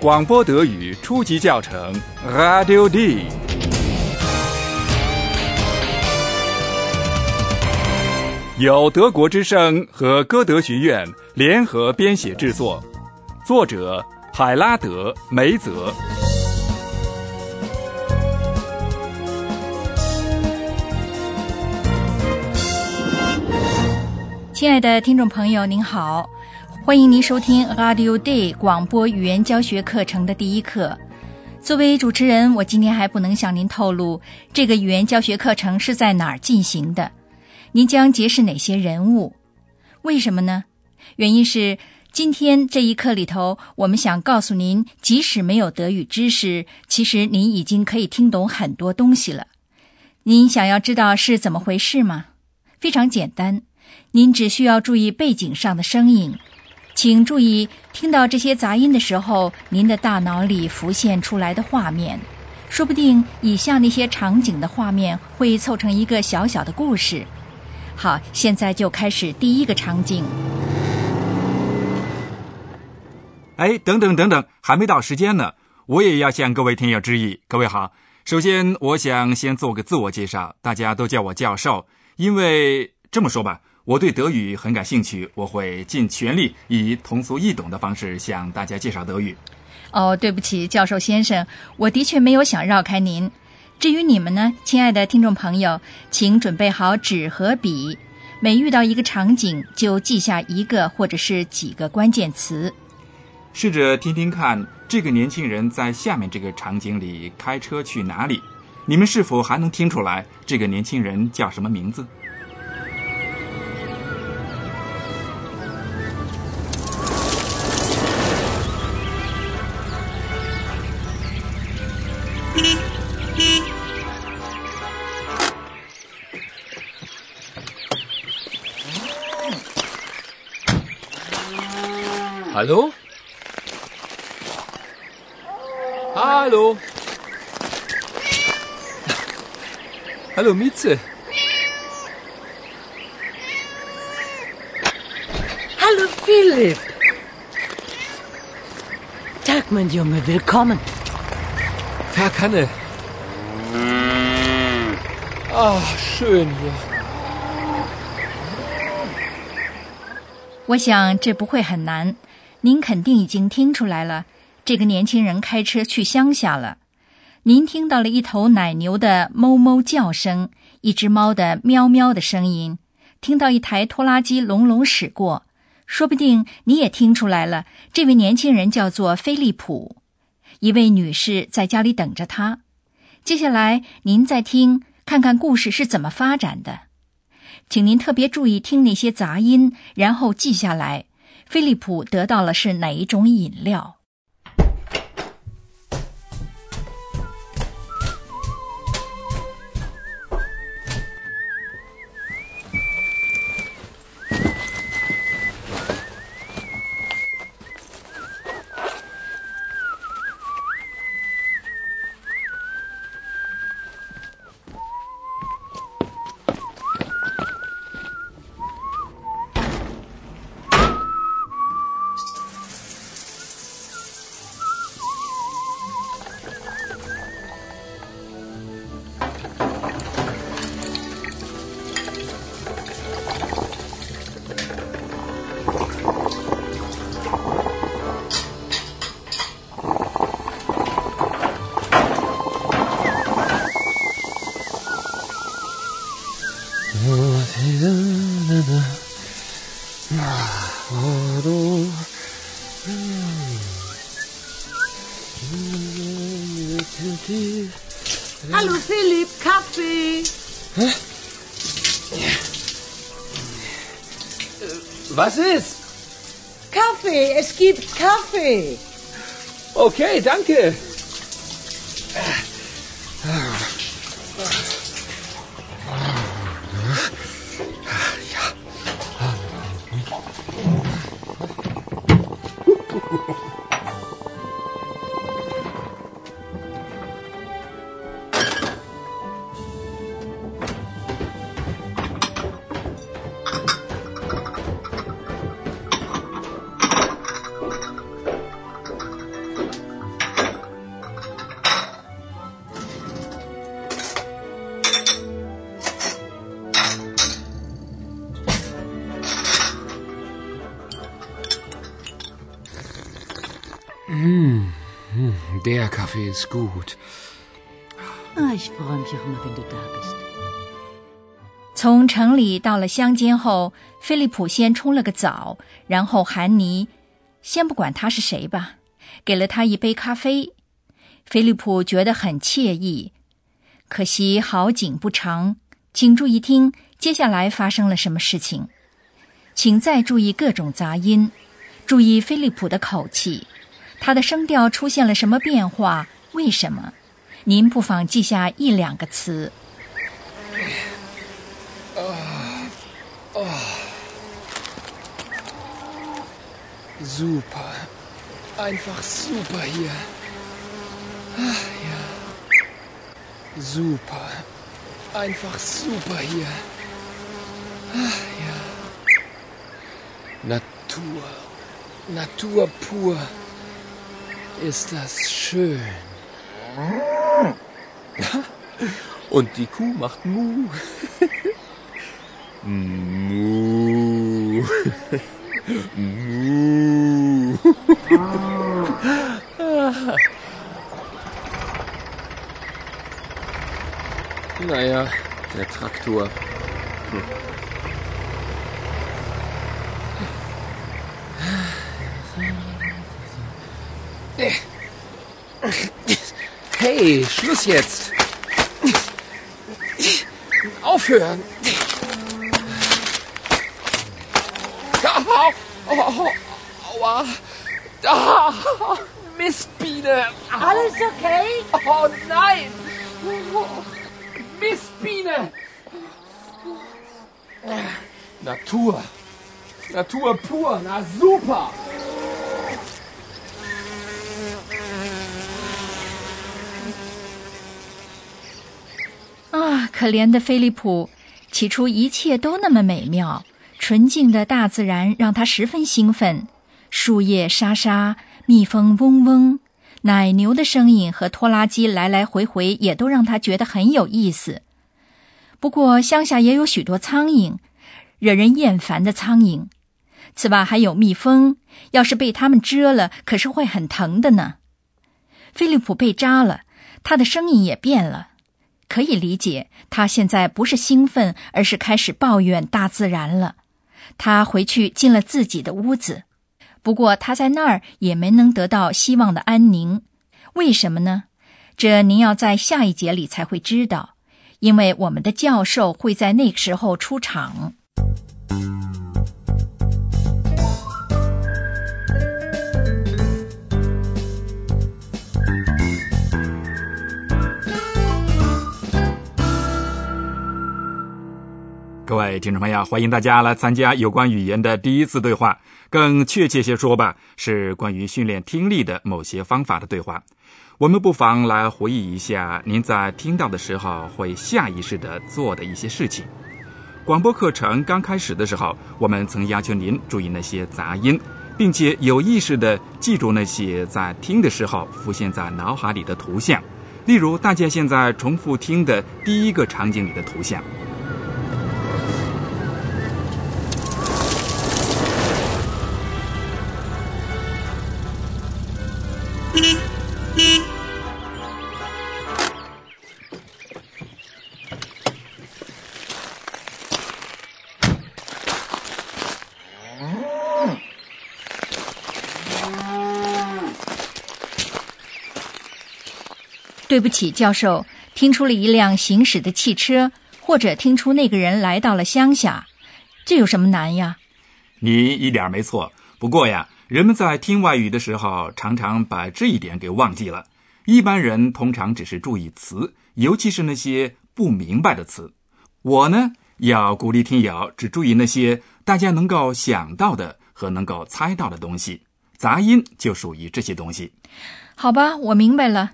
广播德语初级教程，Radio D。由德国之声和歌德学院联合编写制作，作者海拉德·梅泽。亲爱的听众朋友，您好，欢迎您收听 Radio Day 广播语言教学课程的第一课。作为主持人，我今天还不能向您透露这个语言教学课程是在哪儿进行的。您将结识哪些人物？为什么呢？原因是今天这一课里头，我们想告诉您，即使没有德语知识，其实您已经可以听懂很多东西了。您想要知道是怎么回事吗？非常简单。您只需要注意背景上的声音，请注意听到这些杂音的时候，您的大脑里浮现出来的画面，说不定以下那些场景的画面会凑成一个小小的故事。好，现在就开始第一个场景。哎，等等等等，还没到时间呢，我也要向各位听友致意。各位好，首先我想先做个自我介绍，大家都叫我教授，因为这么说吧。我对德语很感兴趣，我会尽全力以通俗易懂的方式向大家介绍德语。哦，对不起，教授先生，我的确没有想绕开您。至于你们呢，亲爱的听众朋友，请准备好纸和笔，每遇到一个场景就记下一个或者是几个关键词。试着听听看，这个年轻人在下面这个场景里开车去哪里？你们是否还能听出来这个年轻人叫什么名字 ？Hallo? Hallo? Hallo Mieze. Hallo Philipp. Tag, mein Junge, willkommen. Tag, Hanne. Ah, schön hier. 我想这不会很难。 您肯定已经听出来了，这个年轻人开车去乡下了。您听到了一头奶牛的哞哞叫声，一只猫的喵喵的声音，听到一台拖拉机隆隆驶过。说不定你也听出来了，这位年轻人叫做菲利普，一位女士在家里等着他。接下来您再听，看看故事是怎么发展的。请您特别注意听那些杂音，然后记下来。菲利普得到了是哪一种饮料？？Hallo Philipp, Kaffee. Hä? Was ist? Kaffee, es gibt Kaffee. Okay, danke. Der Kaffee ist gut. Ah, ich freue mich auch immer, wenn du da bist. 从城里到了乡间后，菲利普先冲了个澡，然后韩妮，先不管他是谁吧，给了他一杯咖啡。菲利普觉得很惬意。可惜好景不长，请注意听，接下来发生了什么事情？请再注意各种杂音，注意菲利普的口气，他的声调出现了什么变化？为什么？您不妨记下一两个词。Super. Einfach super hier. Ach ja. Super. Einfach super hier. Ach ja. Natur. Natur pur. Ist das schön. Und die Kuh macht Mu. Mu. Mu. naja, der Traktor. Hm. Hey, Schluss jetzt. Aufhören. Au, au, au, aua. Ah, Mistbiene. Alles okay? Oh nein. Mistbiene. Natur. Natur pur. Na super. 可怜的菲利普，起初一切都那么美妙，纯净的大自然让他十分兴奋，树叶沙沙，蜜蜂嗡嗡，奶牛的声音和拖拉机来来回回也都让他觉得很有意思。不过乡下也有许多苍蝇，惹人厌烦的苍蝇。此外还有蜜蜂，要是被它们蛰了，可是会很疼的呢。菲利普被扎了，他的声音也变了。可以理解，他现在不是兴奋，而是开始抱怨大自然了。他回去进了自己的屋子，不过他在那儿也没能得到希望的安宁。为什么呢？这您要在下一节里才会知道，因为我们的教授会在那个时候出场。各位听众朋友，欢迎大家来参加有关语言的第一次对话，更确切些说吧，是关于训练听力的某些方法的对话。我们不妨来回忆一下您在听到的时候会下意识的做的一些事情。广播课程刚开始的时候，我们曾要求您注意那些杂音，并且有意识的记住那些在听的时候浮现在脑海里的图像，例如大家现在重复听的第一个场景里的图像。对不起，教授，听出了一辆行驶的汽车，或者听出那个人来到了乡下，这有什么难呀？你一点没错。不过呀，人们在听外语的时候，常常把这一点给忘记了。一般人通常只是注意词，尤其是那些不明白的词。我呢，要鼓励听友只注意那些大家能够想到的和能够猜到的东西。杂音就属于这些东西。好吧，我明白了。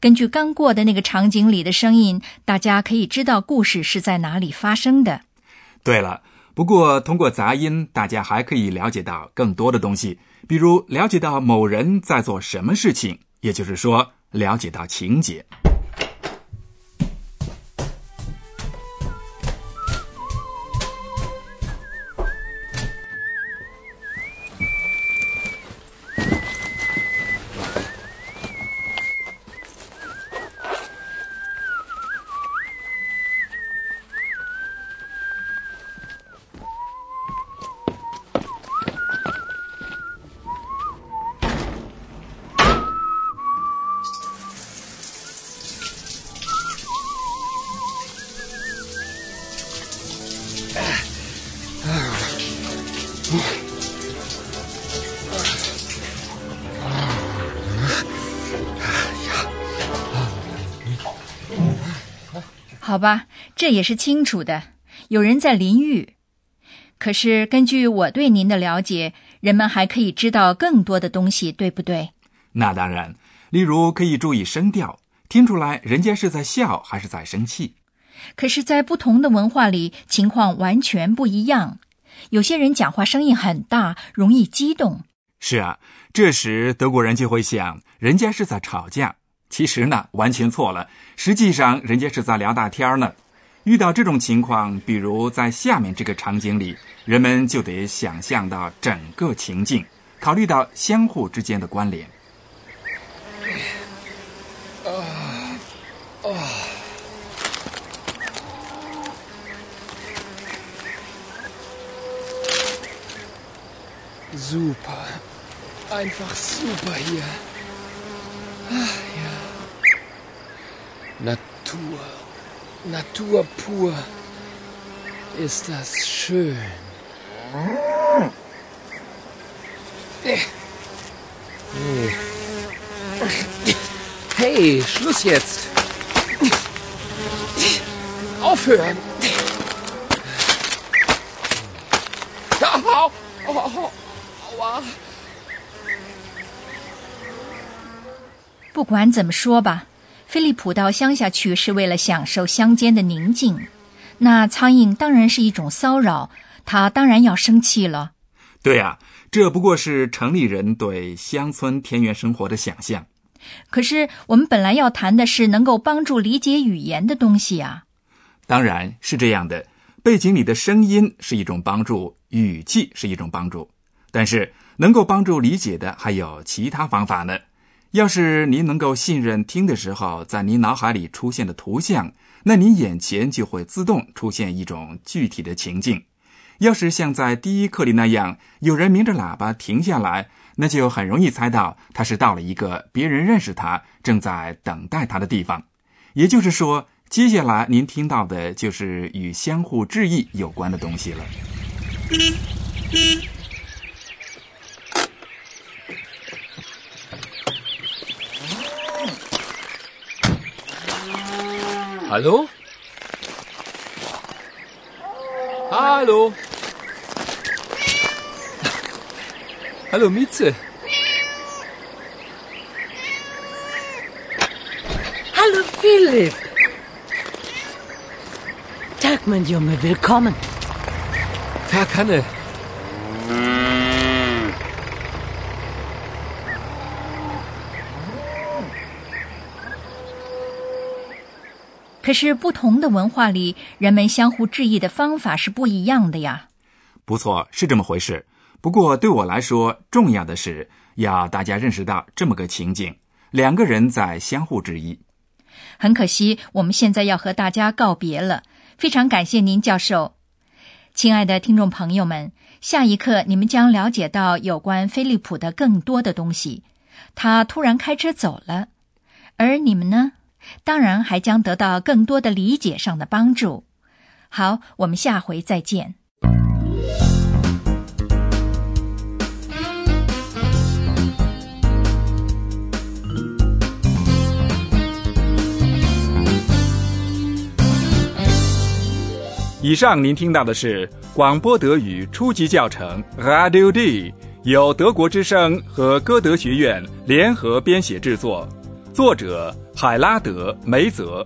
根据刚过的那个场景里的声音，大家可以知道故事是在哪里发生的。对了，不过通过杂音，大家还可以了解到更多的东西，比如了解到某人在做什么事情，也就是说，了解到情节。好吧，这也是清楚的。有人在淋浴。可是根据我对您的了解，人们还可以知道更多的东西，对不对？那当然，例如可以注意声调，听出来人家是在笑还是在生气。可是，在不同的文化里，情况完全不一样。有些人讲话声音很大，容易激动。是啊，这时德国人就会想，人家是在吵架。其实呢，完全错了。实际上，人家是在聊大天呢。遇到这种情况，比如在下面这个场景里，人们就得想象到整个情境，考虑到相互之间的关联。啊啊！Super，einfach super hier。，Natur。Natur pur. Ist das schön. Hey, Schluss jetzt. Aufhören. Au, au, au, aua. 不管怎么说吧， 菲利普到乡下去是为了享受乡间的宁静，那苍蝇当然是一种骚扰，他当然要生气了。对啊，这不过是城里人对乡村田园生活的想象。可是我们本来要谈的是能够帮助理解语言的东西啊。当然是这样的，背景里的声音是一种帮助，语气是一种帮助，但是能够帮助理解的还有其他方法呢。要是您能够信任听的时候，在您脑海里出现的图像，那您眼前就会自动出现一种具体的情境。要是像在第一课里那样，有人鸣着喇叭停下来，那就很容易猜到他是到了一个别人认识他、正在等待他的地方。也就是说，接下来您听到的就是与相互致意有关的东西了。Hallo? Hallo? Hallo, Mieze. Hallo, Philipp. Tag, mein Junge, willkommen. Tag, Hanne. 可是，不同的文化里，人们相互致意的方法是不一样的呀。不错，是这么回事。不过，对我来说，重要的是要大家认识到这么个情景：两个人在相互致意。很可惜，我们现在要和大家告别了。非常感谢您，教授。亲爱的听众朋友们，下一课你们将了解到有关飞利浦的更多的东西。他突然开车走了，而你们呢？当然，还将得到更多的理解上的帮助。好，我们下回再见。以上您听到的是广播德语初级教程 Radio D，由德国之声和歌德学院联合编写制作。作者海拉德·梅泽。